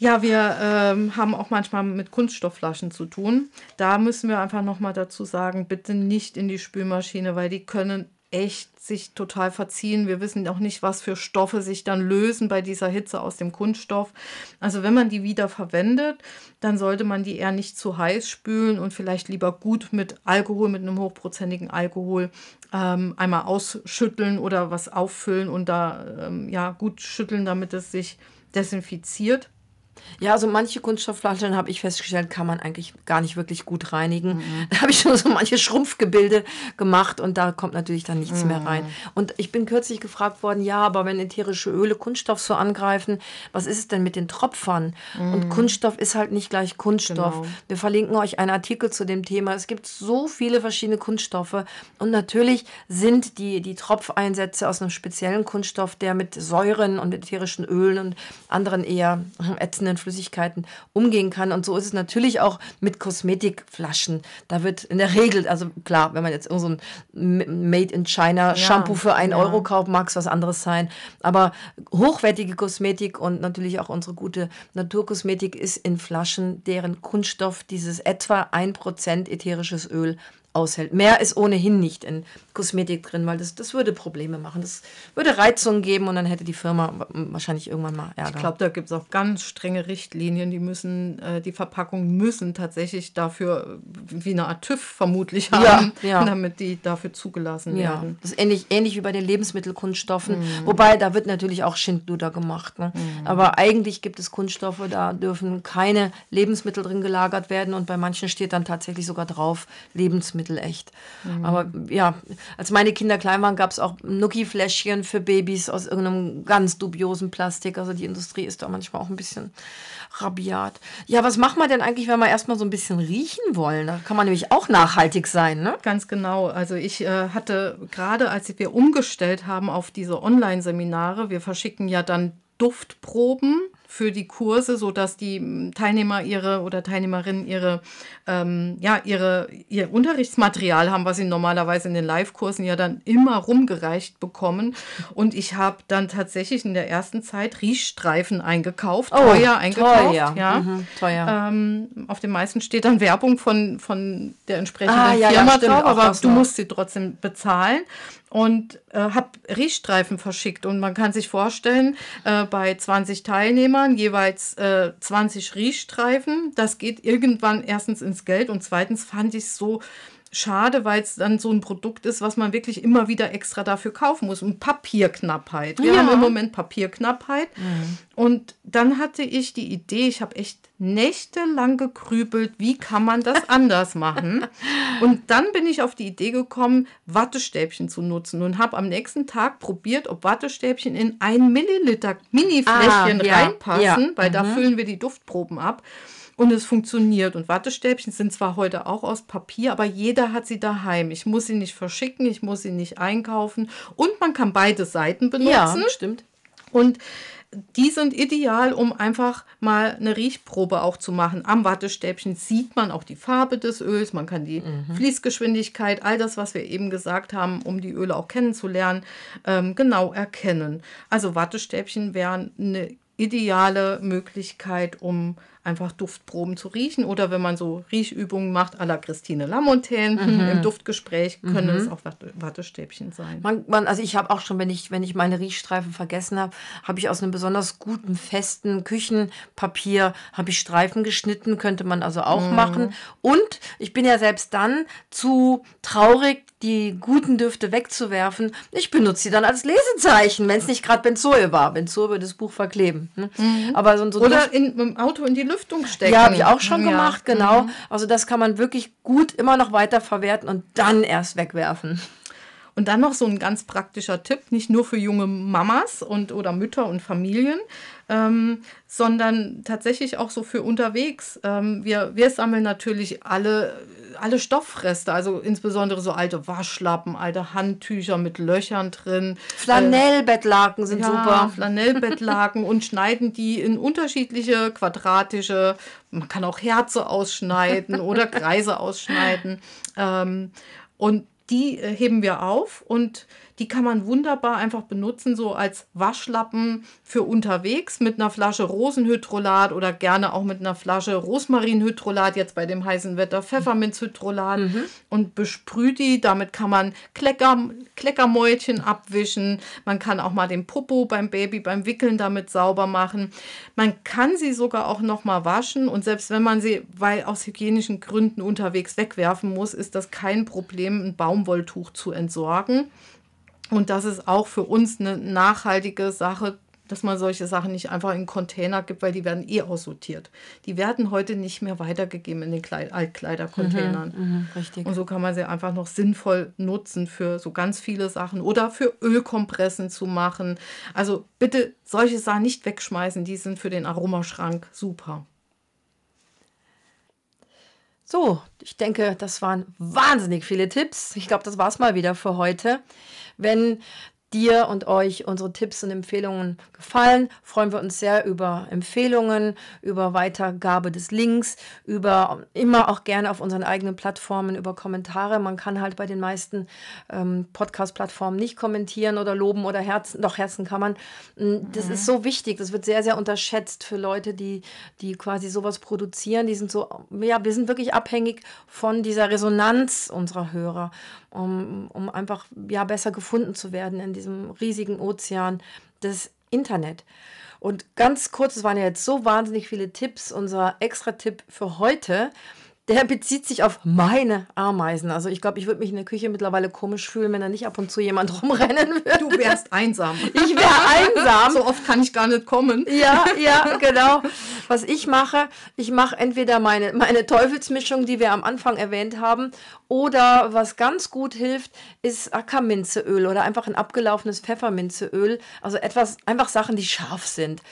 Ja, wir ähm, haben auch manchmal mit Kunststoffflaschen zu tun. Da müssen wir einfach nochmal dazu sagen, bitte nicht in die Spülmaschine, weil die können echt sich total verziehen. Wir wissen auch nicht, was für Stoffe sich dann lösen bei dieser Hitze aus dem Kunststoff. Also wenn man die wieder verwendet, dann sollte man die eher nicht zu heiß spülen und vielleicht lieber gut mit Alkohol, mit einem hochprozentigen Alkohol ähm, einmal ausschütteln oder was auffüllen und da ähm, ja gut schütteln, damit es sich desinfiziert. Ja, also manche Kunststoffflaschen habe ich festgestellt, kann man eigentlich gar nicht wirklich gut reinigen. *laughs* Da habe ich schon so manche Schrumpfgebilde gemacht und da kommt natürlich dann nichts mehr rein. Und ich bin kürzlich gefragt worden, ja, aber wenn ätherische Öle Kunststoff so angreifen, was ist es denn mit den Tropfern? Und Kunststoff ist halt nicht gleich Kunststoff. Genau. Wir verlinken euch einen Artikel zu dem Thema. Es gibt so viele verschiedene Kunststoffe und natürlich sind die, die Tropfeinsätze aus einem speziellen Kunststoff, der mit Säuren und ätherischen Ölen und anderen eher ätzenden Flüssigkeiten umgehen kann. Und so ist es natürlich auch mit Kosmetikflaschen. Da wird in der Regel, also klar, wenn man jetzt irgend so ein Made in China Shampoo für einen ja. Euro kauft, mag es was anderes sein. Aber hochwertige Kosmetik und natürlich auch unsere gute Naturkosmetik ist in Flaschen, deren Kunststoff dieses etwa 1% ätherisches Öl aushält. Mehr ist ohnehin nicht in Kosmetik drin, weil das, das würde Probleme machen. Das würde Reizungen geben und dann hätte die Firma wa- wahrscheinlich irgendwann mal Ärger. Ich glaube, da gibt es auch ganz strenge Richtlinien. Die müssen, äh, die Verpackungen müssen tatsächlich dafür äh, wie eine Art TÜV vermutlich Ja, haben, ja. damit die dafür zugelassen Ja, werden. das ist ähnlich, ähnlich wie bei den Lebensmittelkunststoffen. Mhm. Wobei, da wird natürlich auch Schindluder gemacht. Ne? Aber eigentlich gibt es Kunststoffe, da dürfen keine Lebensmittel drin gelagert werden und bei manchen steht dann tatsächlich sogar drauf, Lebensmittel echt. Mhm. Aber ja, als meine Kinder klein waren, gab es auch Nuki-Fläschchen für Babys aus irgendeinem ganz dubiosen Plastik. Also die Industrie ist da manchmal auch ein bisschen rabiat. Ja, was macht man denn eigentlich, wenn wir erstmal so ein bisschen riechen wollen? Da kann man nämlich auch nachhaltig sein, ne? Ganz genau. Also ich äh, hatte gerade, als wir umgestellt haben auf diese Online-Seminare, wir verschicken ja dann Duftproben für die Kurse, sodass die m, Teilnehmer ihre oder Teilnehmerinnen ihre, ähm, ja, ihre, ihr Unterrichtsmaterial haben, was sie normalerweise in den Live-Kursen ja dann immer rumgereicht bekommen. Und ich habe dann tatsächlich in der ersten Zeit Riechstreifen eingekauft, teuer eingekauft. Teuer. Ja. Mhm, teuer. Ähm, auf den meisten steht dann Werbung von, von der entsprechenden Ah, ja, ja, Firma stimmt, drauf, aber du musst sie trotzdem bezahlen. Und äh, habe Riechstreifen verschickt. Und man kann sich vorstellen, äh, bei 20 Teilnehmern jeweils äh, 20 Riechstreifen. Das geht irgendwann erstens ins Geld und zweitens fand ich so schade, weil es dann so ein Produkt ist, was man wirklich immer wieder extra dafür kaufen muss. Und Papierknappheit. Wir Ja. haben im Moment Papierknappheit. Und dann hatte ich die Idee, ich habe echt nächtelang gegrübelt, wie kann man das *laughs* anders machen. Und dann bin ich auf die Idee gekommen, Wattestäbchen zu nutzen und habe am nächsten Tag probiert, ob Wattestäbchen in ein Milliliter Mini-Fläschchen Ah, ja, reinpassen, ja. Mhm. weil da füllen wir die Duftproben ab. Und es funktioniert. Und Wattestäbchen sind zwar heute auch aus Papier, aber jeder hat sie daheim. Ich muss sie nicht verschicken, ich muss sie nicht einkaufen. Und man kann beide Seiten benutzen. Ja, stimmt. Und die sind ideal, um einfach mal eine Riechprobe auch zu machen. Am Wattestäbchen sieht man auch die Farbe des Öls, man kann die Fließgeschwindigkeit, all das, was wir eben gesagt haben, um die Öle auch kennenzulernen, ähm, genau erkennen. Also Wattestäbchen wären eine ideale Möglichkeit, um einfach Duftproben zu riechen. Oder wenn man so Riechübungen macht, à la Christine Lamontaine mhm. im Duftgespräch, können es auch Wattestäbchen sein. Man, man, also ich habe auch schon, wenn ich, wenn ich meine Riechstreifen vergessen habe, habe ich aus einem besonders guten, festen Küchenpapier, habe ich Streifen geschnitten, könnte man also auch mhm. machen. Und ich bin ja selbst dann zu traurig, die guten Düfte wegzuwerfen. Ich benutze sie dann als Lesezeichen, wenn es nicht gerade Benzoe war. Benzoe würde das Buch verkleben. Ne? Mhm. Aber so, so Oder in, im Auto in die Lüftung stecken. Ja, habe ich auch schon ja. gemacht, genau. Mhm. Also das kann man wirklich gut immer noch weiter verwerten und dann erst wegwerfen. Und dann noch so ein ganz praktischer Tipp, nicht nur für junge Mamas und oder Mütter und Familien, ähm, sondern tatsächlich auch so für unterwegs. Ähm, wir, wir sammeln natürlich alle, alle Stoffreste, also insbesondere so alte Waschlappen, alte Handtücher mit Löchern drin. Flanellbettlaken sind ja, super. Flanellbettlaken und schneiden die in unterschiedliche quadratische, man kann auch Herze ausschneiden *laughs* oder Kreise ausschneiden. Ähm, und die äh, heben wir auf und die kann man wunderbar einfach benutzen, so als Waschlappen für unterwegs mit einer Flasche Rosenhydrolat oder gerne auch mit einer Flasche Rosmarinhydrolat, jetzt bei dem heißen Wetter Pfefferminzhydrolat mhm. und besprüht die. Damit kann man Klecker, Kleckermäulchen abwischen. Man kann auch mal den Popo beim Baby beim Wickeln damit sauber machen. Man kann sie sogar auch noch mal waschen und selbst wenn man sie, weil aus hygienischen Gründen unterwegs wegwerfen muss, ist das kein Problem, ein Baumwolltuch zu entsorgen. Und das ist auch für uns eine nachhaltige Sache, dass man solche Sachen nicht einfach in Container gibt, weil die werden eh aussortiert. Die werden heute nicht mehr weitergegeben in den Kleid Altkleidercontainern. Mhm, mh, richtig. Und so kann man sie einfach noch sinnvoll nutzen für so ganz viele Sachen oder für Ölkompressen zu machen. Also bitte solche Sachen nicht wegschmeißen, die sind für den Aromaschrank super. So, ich denke, das waren wahnsinnig viele Tipps. Ich glaube, das war es mal wieder für heute. Wenn dir und euch unsere Tipps und Empfehlungen gefallen, freuen wir uns sehr über Empfehlungen, über Weitergabe des Links, über immer auch gerne auf unseren eigenen Plattformen, über Kommentare. Man kann halt bei den meisten ähm, Podcast-Plattformen nicht kommentieren oder loben oder Herzen, doch Herzen kann man. Mm, das mhm. ist so wichtig, das wird sehr, sehr unterschätzt für Leute, die, die quasi sowas produzieren. Die sind so, ja, wir sind wirklich abhängig von dieser Resonanz unserer Hörer um, um einfach ja, besser gefunden zu werden in diesem riesigen Ozean des Internet. Und ganz kurz, es waren ja jetzt so wahnsinnig viele Tipps. Unser extra Tipp für heute der bezieht sich auf meine Ameisen. Also ich glaube, ich würde mich in der Küche mittlerweile komisch fühlen, wenn da nicht ab und zu jemand *laughs* rumrennen würde. Du wärst einsam. Ich wäre einsam. so oft kann ich gar nicht kommen. Ja, ja, genau. Was ich mache, ich mache entweder meine, meine Teufelsmischung, die wir am Anfang erwähnt haben, oder was ganz gut hilft, ist Ackerminzeöl oder einfach ein abgelaufenes Pfefferminzeöl. Also etwas, einfach Sachen, die scharf sind.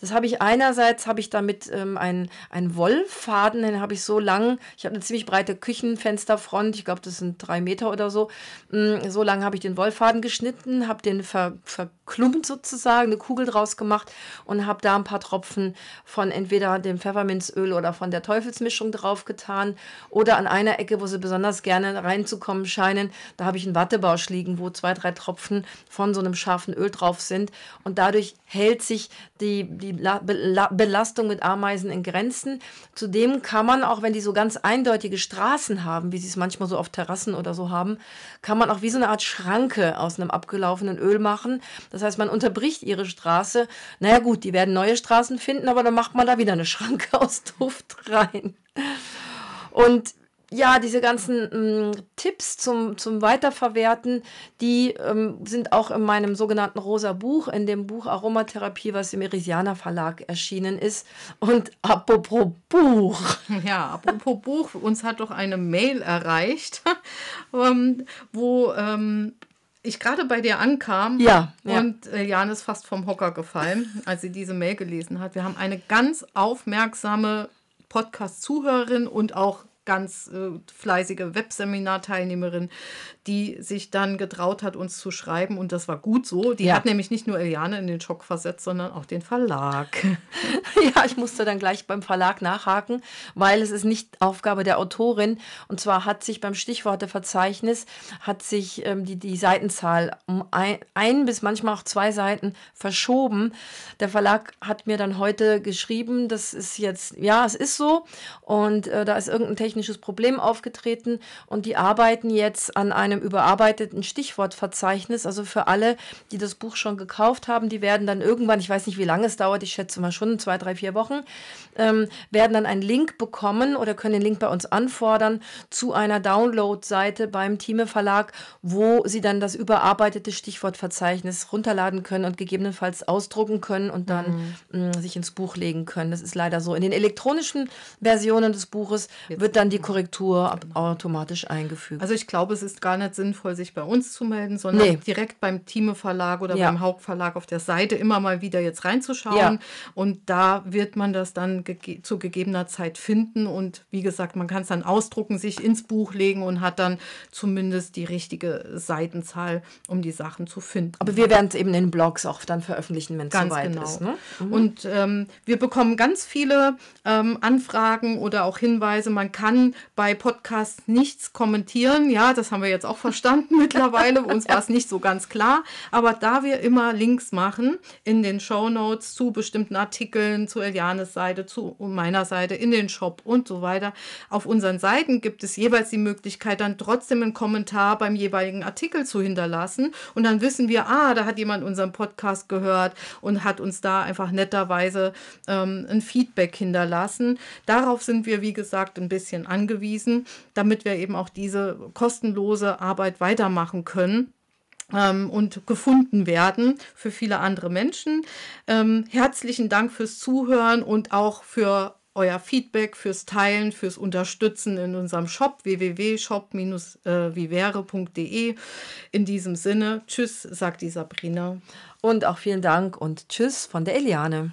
Das habe ich einerseits, habe ich damit ähm, einen, einen Wollfaden, den habe ich so lang, ich habe eine ziemlich breite Küchenfensterfront, ich glaube, das sind drei Meter oder so. Mm, so lang habe ich den Wollfaden geschnitten, habe den ver, verklumpt sozusagen, eine Kugel draus gemacht und habe da ein paar Tropfen von entweder dem Pfefferminzöl oder von der Teufelsmischung draufgetan oder an einer Ecke, wo sie besonders gerne reinzukommen scheinen, da habe ich einen Wattebausch liegen, wo zwei, drei Tropfen von so einem scharfen Öl drauf sind und dadurch hält sich die, die die Belastung mit Ameisen in Grenzen. Zudem kann man auch, wenn die so ganz eindeutige Straßen haben, wie sie es manchmal so auf Terrassen oder so haben, kann man auch wie so eine Art Schranke aus einem abgelaufenen Öl machen. Das heißt, man unterbricht ihre Straße. Naja gut, die werden neue Straßen finden, aber dann macht man da wieder eine Schranke *laughs* aus Duft rein. Und ja, diese ganzen ähm, Tipps zum, zum Weiterverwerten, die ähm, sind auch in meinem sogenannten Rosa Buch, in dem Buch Aromatherapie, was im Irisianer Verlag erschienen ist. Und apropos Buch. *laughs* Ja, apropos Buch, uns hat doch eine Mail erreicht, *laughs* ähm, wo ähm, ich gerade bei dir ankam ja, und äh, Jan ist fast vom Hocker gefallen, *laughs* als sie diese Mail gelesen hat. Wir haben eine ganz aufmerksame Podcast-Zuhörerin und auch ganz äh, fleißige Webseminarteilnehmerin, die sich dann getraut hat, uns zu schreiben. Und das war gut so. Die Ja. hat nämlich nicht nur Eliane in den Schock versetzt, sondern auch den Verlag. *laughs* Ja, ich musste dann gleich beim Verlag nachhaken, weil es ist nicht Aufgabe der Autorin. Und zwar hat sich beim Stichworteverzeichnis hat sich ähm, die, die Seitenzahl um ein, ein bis manchmal auch zwei Seiten verschoben. Der Verlag hat mir dann heute geschrieben, das ist jetzt, ja, es ist so. Und äh, da ist irgendein technisches Problem aufgetreten und die arbeiten jetzt an einem überarbeiteten Stichwortverzeichnis. Also für alle, die das Buch schon gekauft haben, die werden dann irgendwann, ich weiß nicht, wie lange es dauert, ich schätze mal schon zwei, drei, vier Wochen, ähm, werden dann einen Link bekommen oder können den Link bei uns anfordern zu einer Download-Seite beim Thieme Verlag, wo sie dann das überarbeitete Stichwortverzeichnis runterladen können und gegebenenfalls ausdrucken können und dann mh, sich ins Buch legen können. Das ist leider so. In den elektronischen Versionen des Buches wird dann die Korrektur ab- automatisch eingefügt. Also ich glaube, es ist gar nicht sinnvoll, sich bei uns zu melden, sondern Nee. direkt beim Thieme Verlag oder Ja. beim Hauptverlag auf der Seite immer mal wieder jetzt reinzuschauen. Ja. Und da wird man das dann gege zu gegebener Zeit finden. Und wie gesagt, man kann es dann ausdrucken, sich ins Buch legen und hat dann zumindest die richtige Seitenzahl, um die Sachen zu finden. Aber wir werden es eben in Blogs auch dann veröffentlichen, wenn es soweit genau. ist. Ne? Und ähm, wir bekommen ganz viele ähm, Anfragen oder auch Hinweise. Man kann bei Podcasts nichts kommentieren. Ja, das haben wir jetzt auch verstanden *laughs* mittlerweile. Uns war es nicht so ganz klar. Aber da wir immer Links machen in den Show Notes zu bestimmten Artikeln, zu Elianes Seite, zu meiner Seite, in den Shop und so weiter, auf unseren Seiten gibt es jeweils die Möglichkeit, dann trotzdem einen Kommentar beim jeweiligen Artikel zu hinterlassen. Und dann wissen wir, ah, da hat jemand unseren Podcast gehört und hat uns da einfach netterweise ähm, ein Feedback hinterlassen. Darauf sind wir, wie gesagt, ein bisschen angewiesen, damit wir eben auch diese kostenlose Arbeit weitermachen können ähm, und gefunden werden für viele andere Menschen. Ähm, herzlichen Dank fürs Zuhören und auch für euer Feedback, fürs Teilen, fürs Unterstützen in unserem Shop www.shop-vivere.de. In diesem Sinne, tschüss, sagt die Sabrina. Und auch vielen Dank und Tschüss von der Eliane.